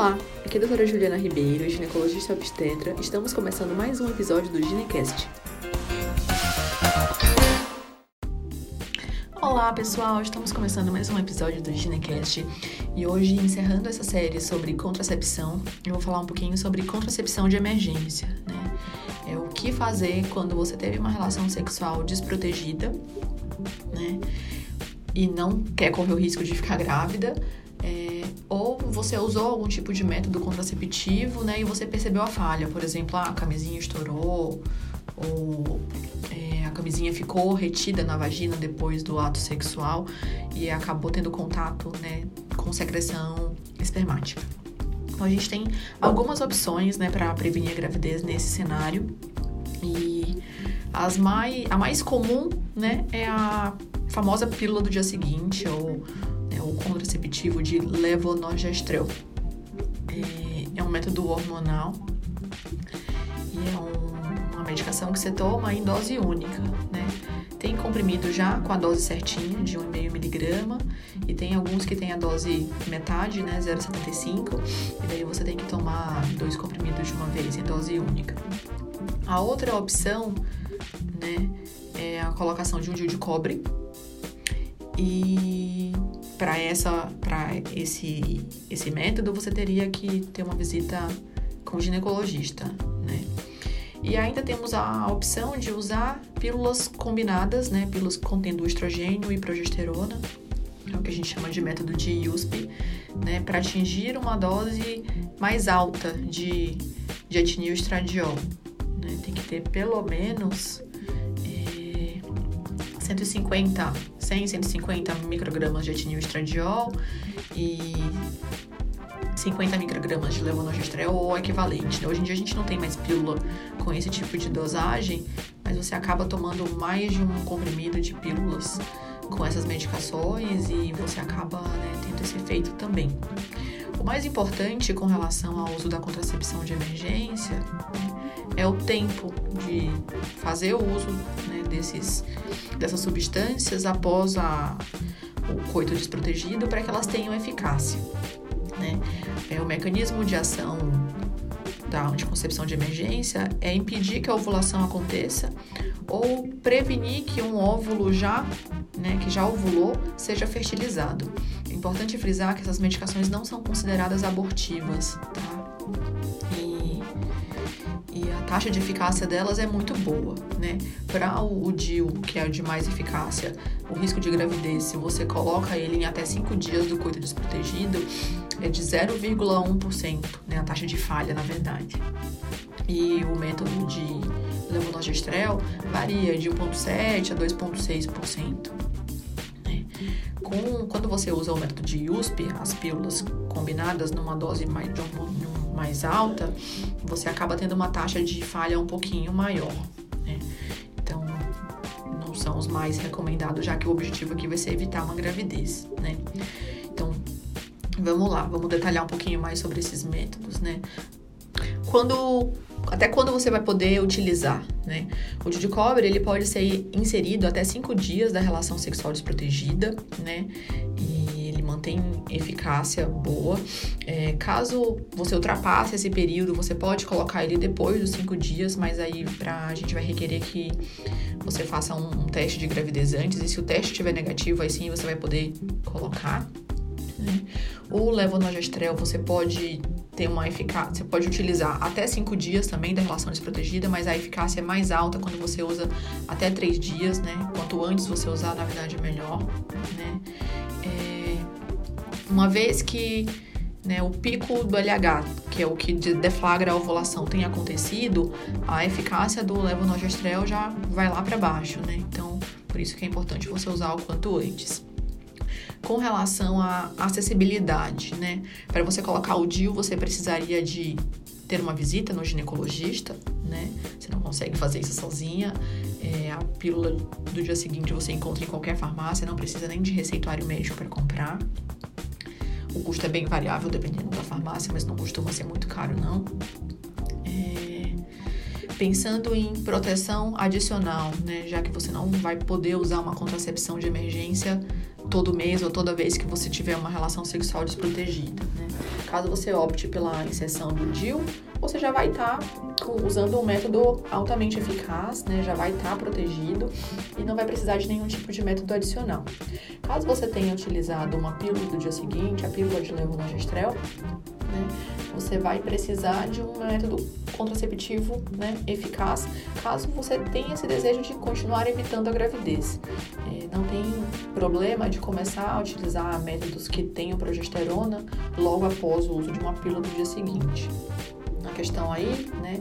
Olá, aqui é a doutora Juliana Ribeiro, ginecologista obstetra. Estamos começando mais um episódio do Ginecast. Olá pessoal, estamos começando mais um episódio do Ginecast e hoje, encerrando essa série sobre contracepção, eu vou falar um pouquinho sobre contracepção de emergência, né? É o que fazer quando você teve uma relação sexual desprotegida, né? E não quer correr o risco de ficar grávida, ou você usou algum tipo de método contraceptivo, né, e você percebeu a falha, por exemplo, ah, a camisinha estourou, ou é, a camisinha ficou retida na vagina depois do ato sexual e acabou tendo contato, né, com secreção espermática. Então a gente tem algumas opções, né, para prevenir a gravidez nesse cenário e as mais, a mais comum, né, é a famosa pílula do dia seguinte ou né, o contraceptivo de levonorgestrel. É, é um método hormonal e é um, uma medicação que você toma em dose única, né? Tem comprimido já com a dose certinha, de 1,5 miligrama, e tem alguns que tem a dose metade, né, 0,75, e daí você tem que tomar dois comprimidos de uma vez em dose única. A outra opção, né, é a colocação de um DIU de cobre, e para essa para esse esse método você teria que ter uma visita com o ginecologista, né? E ainda temos a opção de usar pílulas combinadas, né? Pílulas contendo estrogênio e progesterona, é o que a gente chama de método de USP, né? Para atingir uma dose mais alta de, de etinil estradiol. Né? Tem que ter pelo menos 150 100, 150 microgramas de etinil estradiol e 50 microgramas de levonorgestrel ou equivalente. Né? Hoje em dia a gente não tem mais pílula com esse tipo de dosagem, mas você acaba tomando mais de um comprimido de pílulas com essas medicações e você acaba né, tendo esse efeito também. O mais importante com relação ao uso da contracepção de emergência é o tempo de fazer o uso né, desses, dessas substâncias após a, o coito desprotegido para que elas tenham eficácia. Né? É, o mecanismo de ação da anticoncepção de emergência é impedir que a ovulação aconteça ou prevenir que um óvulo já, né, que já ovulou, seja fertilizado. É importante frisar que essas medicações não são consideradas abortivas, tá? E, a taxa de eficácia delas é muito boa, né? Para o, o DIU, que é o de mais eficácia, o risco de gravidez, se você coloca ele em até 5 dias do coito desprotegido, é de 0,1%, né? A taxa de falha, na verdade. E o método de levonorgestrel varia de 1,7% a 2,6%. Né? Com, quando você usa o método de USP, as pílulas combinadas numa dose mais, de mais alta, você acaba tendo uma taxa de falha um pouquinho maior. Né? Então, não são os mais recomendados, já que o objetivo aqui vai ser evitar uma gravidez. Né? Então, vamos lá, vamos detalhar um pouquinho mais sobre esses métodos. Né? Quando até quando você vai poder utilizar, né? O de cobre, ele pode ser inserido até 5 dias da relação sexual desprotegida, né? E mantém eficácia boa. É, caso você ultrapasse esse período, você pode colocar ele depois dos 5 dias, mas aí pra, a gente vai requerer que você faça um, um teste de gravidez antes, e se o teste estiver negativo, aí sim você vai poder colocar. Né? O levonorgestrel você pode ter uma eficácia, você pode utilizar até 5 dias também da relação desprotegida, mas a eficácia é mais alta quando você usa até 3 dias, né? Quanto antes você usar, na verdade, é melhor, né? É, uma vez que né, o pico do LH, que é o que deflagra a ovulação, tem acontecido, a eficácia do levonorgestrel já vai lá para baixo, né? Então, por isso que é importante você usar o quanto antes com relação à acessibilidade, né? Para você colocar o DIU, você precisaria de ter uma visita no ginecologista, né? Você não consegue fazer isso sozinha. É, a pílula do dia seguinte você encontra em qualquer farmácia, não precisa nem de receituário médico para comprar. O custo é bem variável dependendo da farmácia, mas não costuma ser muito caro, não. É, pensando em proteção adicional, né? Já que você não vai poder usar uma contracepção de emergência todo mês ou toda vez que você tiver uma relação sexual desprotegida. Né? Caso você opte pela inserção do DIL, você já vai estar tá usando um método altamente eficaz, né? Já vai estar tá protegido e não vai precisar de nenhum tipo de método adicional. Caso você tenha utilizado uma pílula do dia seguinte, a pílula de levonorgestrel, né? Você vai precisar de um método contraceptivo né, eficaz caso você tenha esse desejo de continuar evitando a gravidez. É, não tem problema de começar a utilizar métodos que tenham progesterona logo após o uso de uma pílula do dia seguinte. A questão aí, né,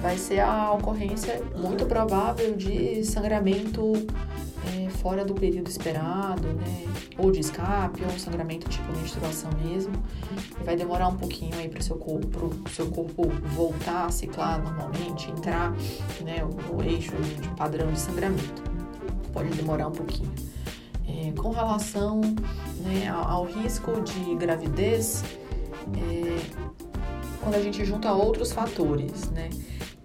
vai ser a ocorrência muito provável de sangramento fora do período esperado, né? Ou de escape, ou sangramento tipo menstruação mesmo. E vai demorar um pouquinho aí para o seu corpo, seu corpo voltar a ciclar normalmente, entrar né, no eixo de padrão de sangramento. Pode demorar um pouquinho. É, com relação né, ao, ao, risco de gravidez, é, quando a gente junta outros fatores, né?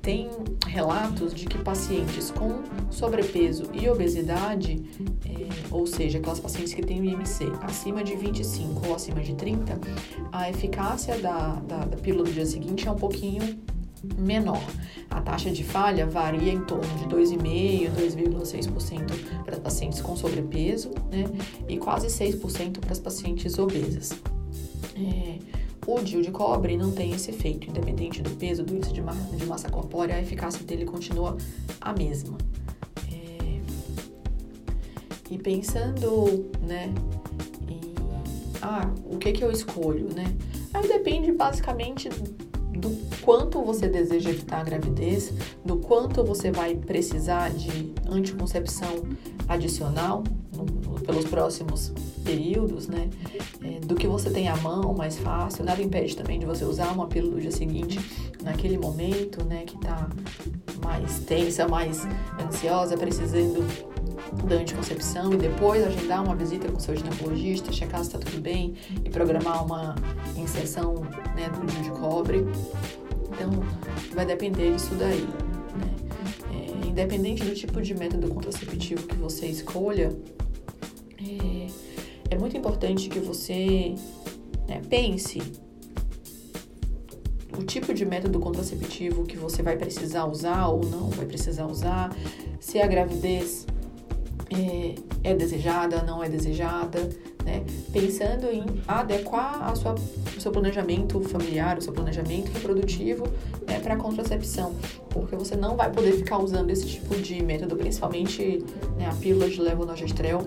Tem relatos de que pacientes com sobrepeso e obesidade, é, ou seja, aquelas pacientes que têm o IMC acima de 25 ou acima de 30, a eficácia da, da, da pílula do dia seguinte é um pouquinho menor. A taxa de falha varia em torno de 2,5% a 2,6% para pacientes com sobrepeso né, e quase 6% para as pacientes obesas. É, o DIU de cobre não tem esse efeito, independente do peso, do índice de, ma de massa corpórea, a eficácia dele continua a mesma. É... E pensando, né, em ah, o que que eu escolho, né? Aí depende basicamente do quanto você deseja evitar a gravidez, do quanto você vai precisar de anticoncepção adicional pelos próximos períodos, né? É, do que você tem à mão mais fácil. Nada impede também de você usar uma pílula do dia seguinte naquele momento, né? Que tá mais tensa, mais ansiosa, precisando da anticoncepção e depois agendar uma visita com seu ginecologista, checar se está tudo bem e programar uma inserção né, do DIU de cobre. Então, vai depender disso daí. Né? É, independente do tipo de método contraceptivo que você escolha, é, é muito importante que você né, pense o tipo de método contraceptivo que você vai precisar usar ou não vai precisar usar, se a gravidez é, é desejada, não é desejada, né? Pensando em adequar a sua, o seu planejamento familiar, o seu planejamento reprodutivo né, para a contracepção, porque você não vai poder ficar usando esse tipo de método, principalmente né, a pílula de levonorgestrel,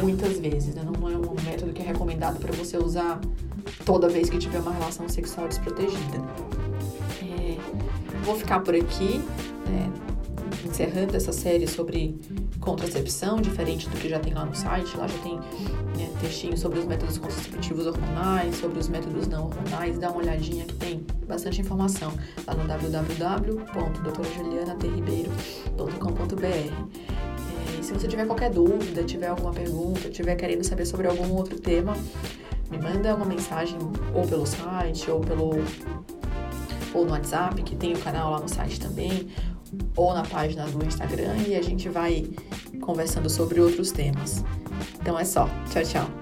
muitas vezes. Né? Não é um método que é recomendado para você usar toda vez que tiver uma relação sexual desprotegida. É, vou ficar por aqui. Né? encerrando essa série sobre contracepção, diferente do que já tem lá no site. Lá já tem né, textinho sobre os métodos contraceptivos hormonais, sobre os métodos não hormonais. Dá uma olhadinha que tem bastante informação lá no www.doutorajulianaterribeiro.com.br. É, e se você tiver qualquer dúvida, tiver alguma pergunta, tiver querendo saber sobre algum outro tema, me manda uma mensagem ou pelo site ou pelo ou no WhatsApp, que tem o canal lá no site também, ou na página do Instagram e a gente vai conversando sobre outros temas. Então é só. Tchau, tchau.